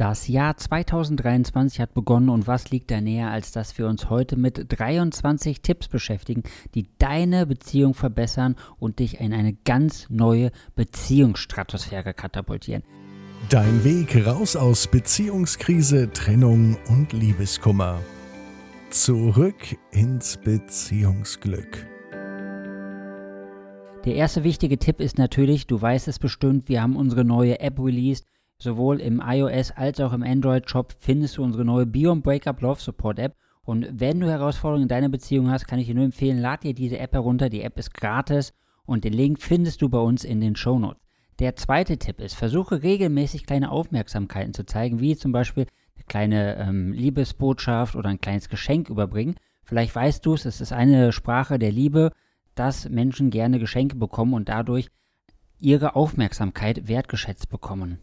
Das Jahr 2023 hat begonnen und was liegt da näher, als dass wir uns heute mit 23 Tipps beschäftigen, die deine Beziehung verbessern und dich in eine ganz neue Beziehungsstratosphäre katapultieren. Dein Weg raus aus Beziehungskrise, Trennung und Liebeskummer. Zurück ins Beziehungsglück. Der erste wichtige Tipp ist natürlich, du weißt es bestimmt, wir haben unsere neue App released Sowohl im iOS als auch im Android-Shop findest du unsere neue Beyond Breakup Love Support App. Und wenn du Herausforderungen in deiner Beziehung hast, kann ich dir nur empfehlen, lad dir diese App herunter. Die App ist gratis und den Link findest du bei uns in den Show Notes. Der zweite Tipp ist, versuche regelmäßig kleine Aufmerksamkeiten zu zeigen, wie zum Beispiel eine kleine ähm, Liebesbotschaft oder ein kleines Geschenk überbringen. Vielleicht weißt du es, es ist eine Sprache der Liebe, dass Menschen gerne Geschenke bekommen und dadurch ihre Aufmerksamkeit wertgeschätzt bekommen.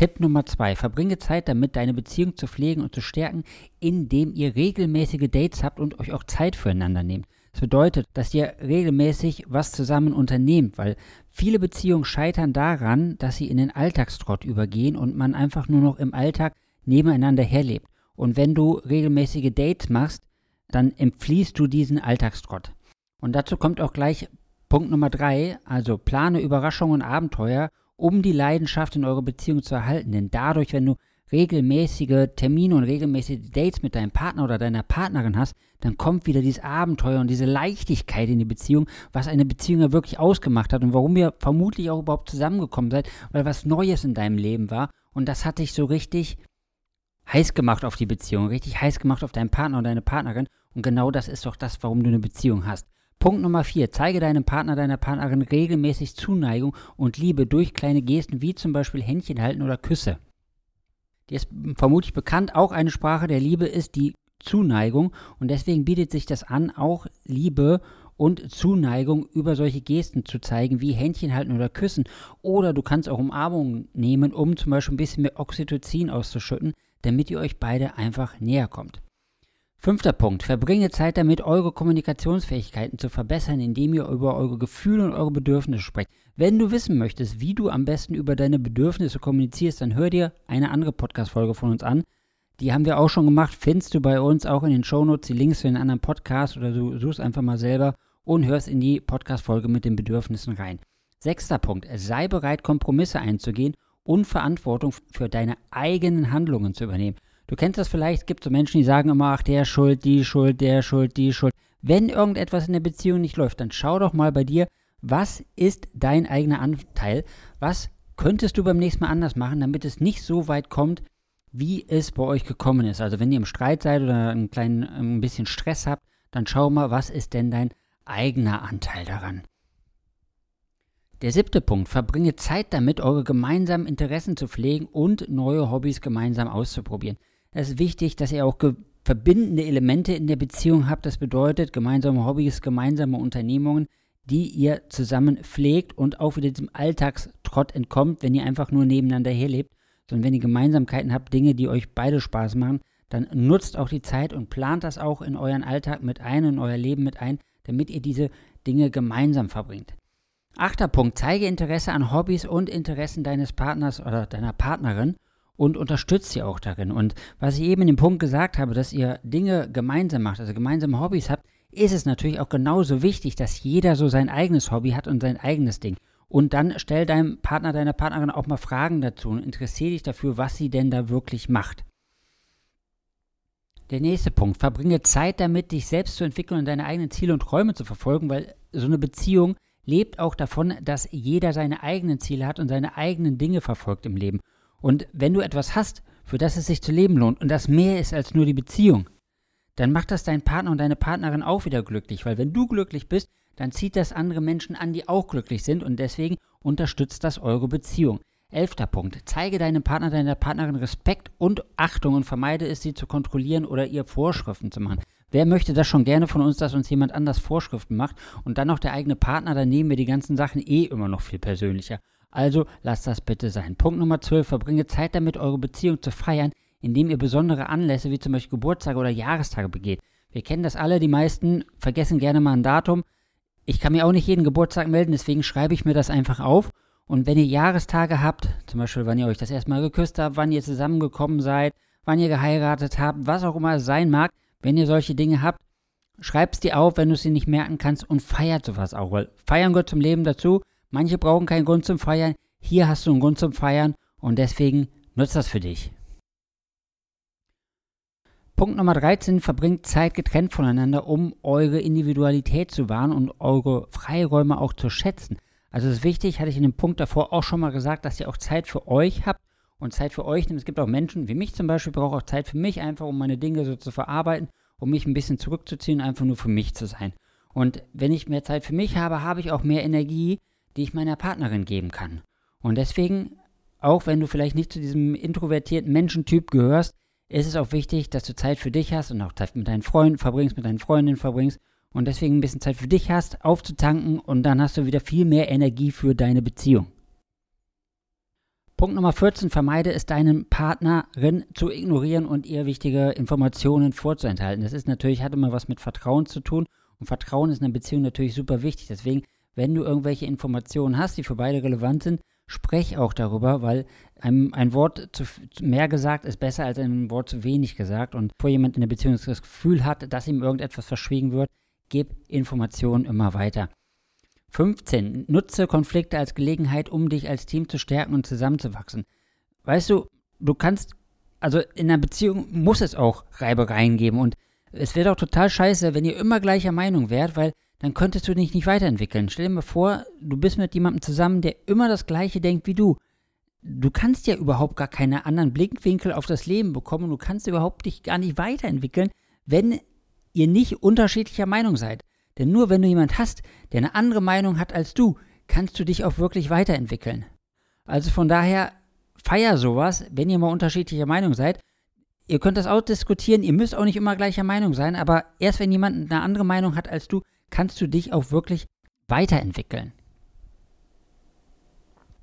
Tipp Nummer zwei: Verbringe Zeit damit, deine Beziehung zu pflegen und zu stärken, indem ihr regelmäßige Dates habt und euch auch Zeit füreinander nehmt. Das bedeutet, dass ihr regelmäßig was zusammen unternehmt, weil viele Beziehungen scheitern daran, dass sie in den Alltagstrott übergehen und man einfach nur noch im Alltag nebeneinander herlebt. Und wenn du regelmäßige Dates machst, dann entfliehst du diesen Alltagstrott. Und dazu kommt auch gleich Punkt Nummer drei, also plane Überraschungen und Abenteuer um die Leidenschaft in eurer Beziehung zu erhalten. Denn dadurch, wenn du regelmäßige Termine und regelmäßige Dates mit deinem Partner oder deiner Partnerin hast, dann kommt wieder dieses Abenteuer und diese Leichtigkeit in die Beziehung, was eine Beziehung ja wirklich ausgemacht hat und warum ihr vermutlich auch überhaupt zusammengekommen seid, weil was Neues in deinem Leben war und das hat dich so richtig heiß gemacht auf die Beziehung, richtig heiß gemacht auf deinen Partner und deine Partnerin und genau das ist doch das, warum du eine Beziehung hast. Punkt Nummer 4. Zeige deinem Partner, deiner Partnerin regelmäßig Zuneigung und Liebe durch kleine Gesten wie zum Beispiel Händchen halten oder Küsse. Die ist vermutlich bekannt, auch eine Sprache der Liebe ist die Zuneigung und deswegen bietet sich das an, auch Liebe und Zuneigung über solche Gesten zu zeigen, wie Händchen halten oder küssen. Oder du kannst auch Umarmungen nehmen, um zum Beispiel ein bisschen mehr Oxytocin auszuschütten, damit ihr euch beide einfach näher kommt. Fünfter Punkt. Verbringe Zeit damit, eure Kommunikationsfähigkeiten zu verbessern, indem ihr über eure Gefühle und eure Bedürfnisse sprecht. Wenn du wissen möchtest, wie du am besten über deine Bedürfnisse kommunizierst, dann hör dir eine andere Podcast-Folge von uns an. Die haben wir auch schon gemacht, findest du bei uns auch in den Shownotes die Links zu den anderen Podcasts oder du suchst einfach mal selber und hörst in die Podcast-Folge mit den Bedürfnissen rein. Sechster Punkt. Sei bereit, Kompromisse einzugehen und Verantwortung für deine eigenen Handlungen zu übernehmen. Du kennst das vielleicht, es gibt so Menschen, die sagen immer, ach, der Schuld, die Schuld, der Schuld, die Schuld. Wenn irgendetwas in der Beziehung nicht läuft, dann schau doch mal bei dir, was ist dein eigener Anteil? Was könntest du beim nächsten Mal anders machen, damit es nicht so weit kommt, wie es bei euch gekommen ist? Also wenn ihr im Streit seid oder einen kleinen, ein bisschen Stress habt, dann schau mal, was ist denn dein eigener Anteil daran? Der siebte Punkt, verbringe Zeit damit, eure gemeinsamen Interessen zu pflegen und neue Hobbys gemeinsam auszuprobieren. Es ist wichtig, dass ihr auch verbindende Elemente in der Beziehung habt. Das bedeutet gemeinsame Hobbys, gemeinsame Unternehmungen, die ihr zusammen pflegt und auch wieder diesem Alltagstrott entkommt, wenn ihr einfach nur nebeneinander herlebt, sondern wenn ihr Gemeinsamkeiten habt, Dinge, die euch beide Spaß machen, dann nutzt auch die Zeit und plant das auch in euren Alltag mit ein, in euer Leben mit ein, damit ihr diese Dinge gemeinsam verbringt. Achter Punkt, zeige Interesse an Hobbys und Interessen deines Partners oder deiner Partnerin und unterstützt sie auch darin. Und was ich eben in dem Punkt gesagt habe, dass ihr Dinge gemeinsam macht, also gemeinsame Hobbys habt, ist es natürlich auch genauso wichtig, dass jeder so sein eigenes Hobby hat und sein eigenes Ding. Und dann stell deinem Partner, deiner Partnerin auch mal Fragen dazu und interessiere dich dafür, was sie denn da wirklich macht. Der nächste Punkt, verbringe Zeit damit, dich selbst zu entwickeln und deine eigenen Ziele und Träume zu verfolgen, weil so eine Beziehung lebt auch davon, dass jeder seine eigenen Ziele hat und seine eigenen Dinge verfolgt im Leben. Und wenn du etwas hast, für das es sich zu leben lohnt und das mehr ist als nur die Beziehung, dann macht das dein Partner und deine Partnerin auch wieder glücklich, weil wenn du glücklich bist, dann zieht das andere Menschen an, die auch glücklich sind und deswegen unterstützt das eure Beziehung. Elfter Punkt. Zeige deinem Partner, deiner Partnerin Respekt und Achtung und vermeide es, sie zu kontrollieren oder ihr Vorschriften zu machen. Wer möchte das schon gerne von uns, dass uns jemand anders Vorschriften macht und dann noch der eigene Partner, dann nehmen wir die ganzen Sachen eh immer noch viel persönlicher. Also lasst das bitte sein. Punkt Nummer 12. Verbringe Zeit damit, eure Beziehung zu feiern, indem ihr besondere Anlässe wie zum Beispiel Geburtstage oder Jahrestage begeht. Wir kennen das alle, die meisten vergessen gerne mal ein Datum. Ich kann mir auch nicht jeden Geburtstag melden, deswegen schreibe ich mir das einfach auf. Und wenn ihr Jahrestage habt, zum Beispiel, wann ihr euch das erstmal geküsst habt, wann ihr zusammengekommen seid, wann ihr geheiratet habt, was auch immer es sein mag, wenn ihr solche Dinge habt, schreibt es dir auf, wenn du dir nicht merken kannst und feiert sowas auch, weil Feiern gehört zum Leben dazu. Manche brauchen keinen Grund zum Feiern. Hier hast du einen Grund zum Feiern und deswegen nutzt das für dich. Punkt Nummer 13, verbringt Zeit getrennt voneinander, um eure Individualität zu wahren und eure Freiräume auch zu schätzen. Also es ist wichtig, hatte ich in dem Punkt davor auch schon mal gesagt, dass ihr auch Zeit für euch habt und Zeit für euch. Es gibt auch Menschen wie mich zum Beispiel, brauche auch Zeit für mich, einfach um meine Dinge so zu verarbeiten, um mich ein bisschen zurückzuziehen, einfach nur für mich zu sein. Und wenn ich mehr Zeit für mich habe, habe ich auch mehr Energie, die ich meiner Partnerin geben kann. Und deswegen, auch wenn du vielleicht nicht zu diesem introvertierten Menschentyp gehörst, ist es auch wichtig, dass du Zeit für dich hast und auch Zeit mit deinen Freunden verbringst, mit deinen Freundinnen verbringst und deswegen ein bisschen Zeit für dich hast, aufzutanken und dann hast du wieder viel mehr Energie für deine Beziehung. Punkt Nummer 14, vermeide es deinen Partnerin zu ignorieren und ihr wichtige Informationen vorzuenthalten. Das ist natürlich, hat immer was mit Vertrauen zu tun und Vertrauen ist in einer Beziehung natürlich super wichtig. Deswegen, wenn du irgendwelche Informationen hast, die für beide relevant sind, sprech auch darüber, weil ein, ein Wort zu, mehr gesagt ist besser als ein Wort zu wenig gesagt. Und vor jemand in der Beziehung das Gefühl hat, dass ihm irgendetwas verschwiegen wird, gib Informationen immer weiter. 15. Nutze Konflikte als Gelegenheit, um dich als Team zu stärken und zusammenzuwachsen. Weißt du, du kannst, also in einer Beziehung muss es auch Reibereien geben und es wäre doch total scheiße, wenn ihr immer gleicher Meinung wärt, weil dann könntest du dich nicht weiterentwickeln. Stell dir mal vor, du bist mit jemandem zusammen, der immer das Gleiche denkt wie du. Du kannst ja überhaupt gar keine anderen Blickwinkel auf das Leben bekommen du kannst überhaupt dich gar nicht weiterentwickeln, wenn ihr nicht unterschiedlicher Meinung seid. Denn nur wenn du jemand hast, der eine andere Meinung hat als du, kannst du dich auch wirklich weiterentwickeln. Also von daher feier sowas, wenn ihr mal unterschiedlicher Meinung seid. Ihr könnt das auch diskutieren, ihr müsst auch nicht immer gleicher Meinung sein, aber erst wenn jemand eine andere Meinung hat als du, kannst du dich auch wirklich weiterentwickeln.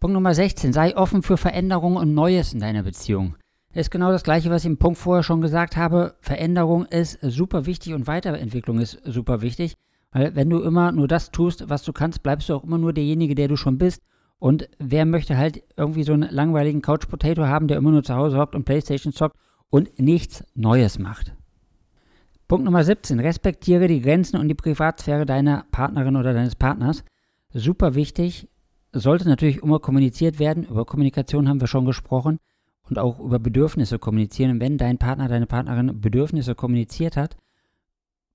Punkt Nummer 16. Sei offen für Veränderungen und Neues in deiner Beziehung ist genau das gleiche, was ich im Punkt vorher schon gesagt habe. Veränderung ist super wichtig und Weiterentwicklung ist super wichtig. Weil wenn du immer nur das tust, was du kannst, bleibst du auch immer nur derjenige, der du schon bist. Und wer möchte halt irgendwie so einen langweiligen Couch Potato haben, der immer nur zu Hause hockt und Playstation zockt und nichts Neues macht? Punkt Nummer 17. Respektiere die Grenzen und die Privatsphäre deiner Partnerin oder deines Partners. Super wichtig. Sollte natürlich immer kommuniziert werden. Über Kommunikation haben wir schon gesprochen und auch über Bedürfnisse kommunizieren. Und wenn dein Partner, deine Partnerin Bedürfnisse kommuniziert hat,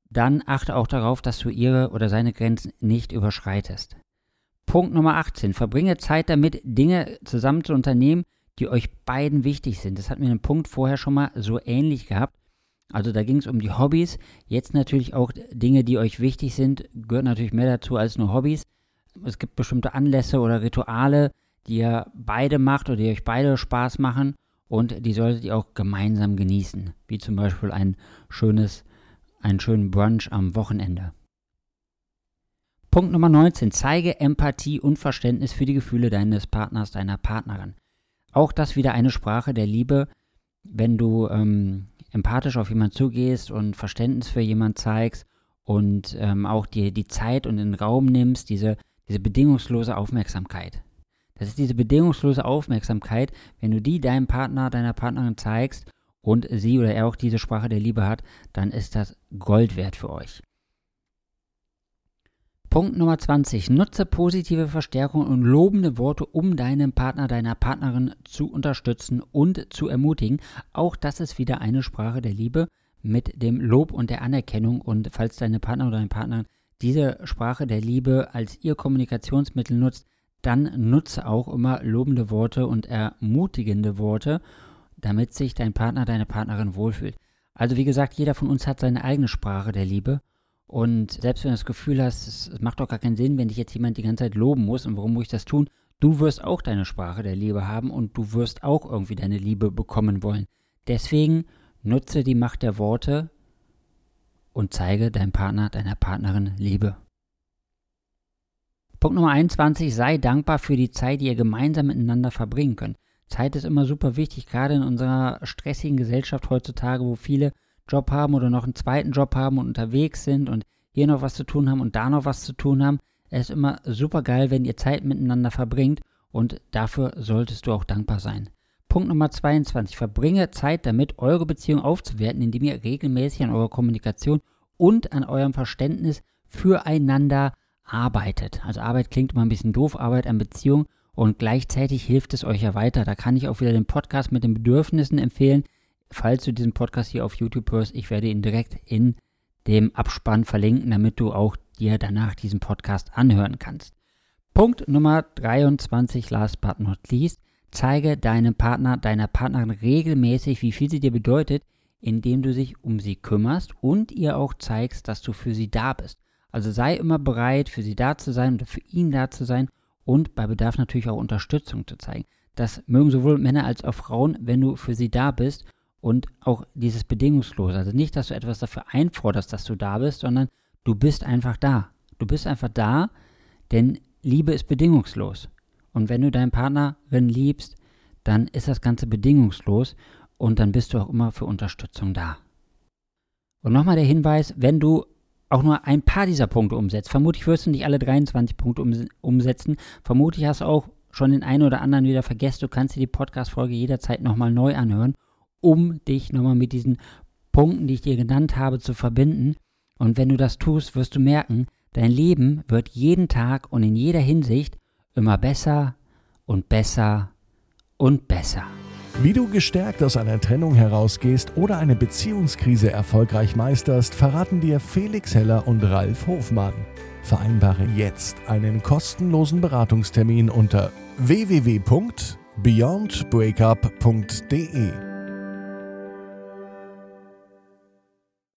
dann achte auch darauf, dass du ihre oder seine Grenzen nicht überschreitest. Punkt Nummer 18. Verbringe Zeit damit, Dinge zusammen zu unternehmen, die euch beiden wichtig sind. Das hatten wir in einem Punkt vorher schon mal so ähnlich gehabt. Also da ging es um die Hobbys. Jetzt natürlich auch Dinge, die euch wichtig sind, gehört natürlich mehr dazu als nur Hobbys. Es gibt bestimmte Anlässe oder Rituale, die ihr beide macht oder die euch beide Spaß machen und die solltet ihr auch gemeinsam genießen, wie zum Beispiel ein schönes, einen schönen Brunch am Wochenende. Punkt Nummer 19. Zeige Empathie und Verständnis für die Gefühle deines Partners, deiner Partnerin. Auch das wieder eine Sprache der Liebe, wenn du ähm, empathisch auf jemanden zugehst und Verständnis für jemanden zeigst und ähm, auch dir die Zeit und den Raum nimmst, diese, diese bedingungslose Aufmerksamkeit. Das ist diese bedingungslose Aufmerksamkeit, wenn du die deinem Partner, deiner Partnerin zeigst und sie oder er auch diese Sprache der Liebe hat, dann ist das Gold wert für euch. Punkt Nummer 20. Nutze positive Verstärkung und lobende Worte, um deinen Partner, deiner Partnerin zu unterstützen und zu ermutigen. Auch das ist wieder eine Sprache der Liebe mit dem Lob und der Anerkennung. Und falls deine Partner oder dein Partner diese Sprache der Liebe als ihr Kommunikationsmittel nutzt, dann nutze auch immer lobende Worte und ermutigende Worte, damit sich dein Partner, deine Partnerin wohlfühlt. Also wie gesagt, jeder von uns hat seine eigene Sprache der Liebe. Und selbst wenn du das Gefühl hast, es macht doch gar keinen Sinn, wenn dich jetzt jemand die ganze Zeit loben muss und warum muss ich das tun? Du wirst auch deine Sprache der Liebe haben und du wirst auch irgendwie deine Liebe bekommen wollen. Deswegen nutze die Macht der Worte und zeige deinem Partner, deiner Partnerin Liebe. Punkt Nummer 21, sei dankbar für die Zeit, die ihr gemeinsam miteinander verbringen könnt. Zeit ist immer super wichtig, gerade in unserer stressigen Gesellschaft heutzutage, wo viele Job haben oder noch einen zweiten Job haben und unterwegs sind und hier noch was zu tun haben und da noch was zu tun haben. Es ist immer super geil, wenn ihr Zeit miteinander verbringt und dafür solltest du auch dankbar sein. Punkt Nummer 22. Verbringe Zeit damit, eure Beziehung aufzuwerten, indem ihr regelmäßig an eurer Kommunikation und an eurem Verständnis füreinander arbeitet. Also Arbeit klingt immer ein bisschen doof, Arbeit an Beziehung und gleichzeitig hilft es euch ja weiter. Da kann ich auch wieder den Podcast mit den Bedürfnissen empfehlen. Falls du diesen Podcast hier auf YouTube hörst, ich werde ihn direkt in dem Abspann verlinken, damit du auch dir danach diesen Podcast anhören kannst. Punkt Nummer 23, last but not least. Zeige deinem Partner, deiner Partnerin regelmäßig, wie viel sie dir bedeutet, indem du dich um sie kümmerst und ihr auch zeigst, dass du für sie da bist. Also sei immer bereit, für sie da zu sein oder für ihn da zu sein und bei Bedarf natürlich auch Unterstützung zu zeigen. Das mögen sowohl Männer als auch Frauen, wenn du für sie da bist und auch dieses bedingungslos. Also nicht, dass du etwas dafür einforderst, dass du da bist, sondern du bist einfach da. Du bist einfach da, denn Liebe ist bedingungslos. Und wenn du deinen Partnerin liebst, dann ist das Ganze bedingungslos und dann bist du auch immer für Unterstützung da. Und nochmal der Hinweis, wenn du auch nur ein paar dieser Punkte umsetzt, vermutlich wirst du nicht alle 23 Punkte um, umsetzen, vermutlich hast du auch schon den einen oder anderen wieder vergessen, du kannst dir die Podcast-Folge jederzeit nochmal neu anhören, um dich nochmal mit diesen Punkten, die ich dir genannt habe, zu verbinden. Und wenn du das tust, wirst du merken, dein Leben wird jeden Tag und in jeder Hinsicht immer besser und besser und besser. Wie du gestärkt aus einer Trennung herausgehst oder eine Beziehungskrise erfolgreich meisterst, verraten dir Felix Heller und Ralf Hofmann. Vereinbare jetzt einen kostenlosen Beratungstermin unter www.beyondbreakup.de.